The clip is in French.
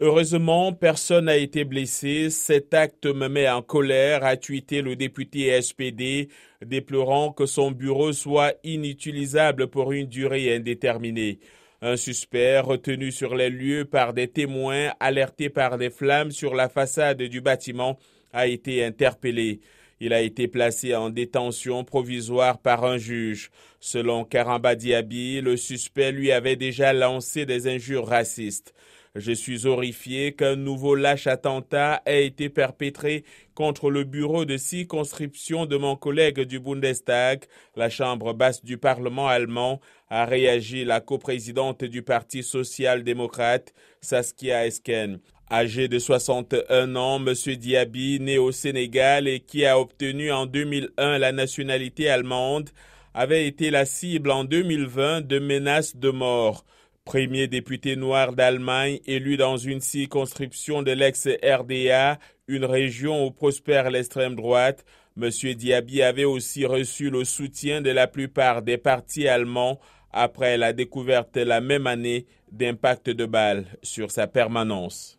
Heureusement, personne n'a été blessé. Cet acte me met en colère, a tweeté le député SPD, déplorant que son bureau soit inutilisable pour une durée indéterminée. Un suspect retenu sur les lieux par des témoins alertés par des flammes sur la façade du bâtiment a été interpellé. Il a été placé en détention provisoire par un juge. Selon Karamba Diaby, le suspect lui avait déjà lancé des injures racistes. Je suis horrifié qu'un nouveau lâche attentat ait été perpétré contre le bureau de circonscription de mon collègue du Bundestag, la chambre basse du Parlement allemand, a réagi la coprésidente du Parti social-démocrate, Saskia Esken. Âgé de 61 ans, M. Diaby, né au Sénégal et qui a obtenu en 2001 la nationalité allemande, avait été la cible en 2020 de menaces de mort. Premier député noir d'Allemagne élu dans une circonscription de l'ex-RDA, une région où prospère l'extrême droite, M. Diaby avait aussi reçu le soutien de la plupart des partis allemands après la découverte la même année d'impact de balles sur sa permanence.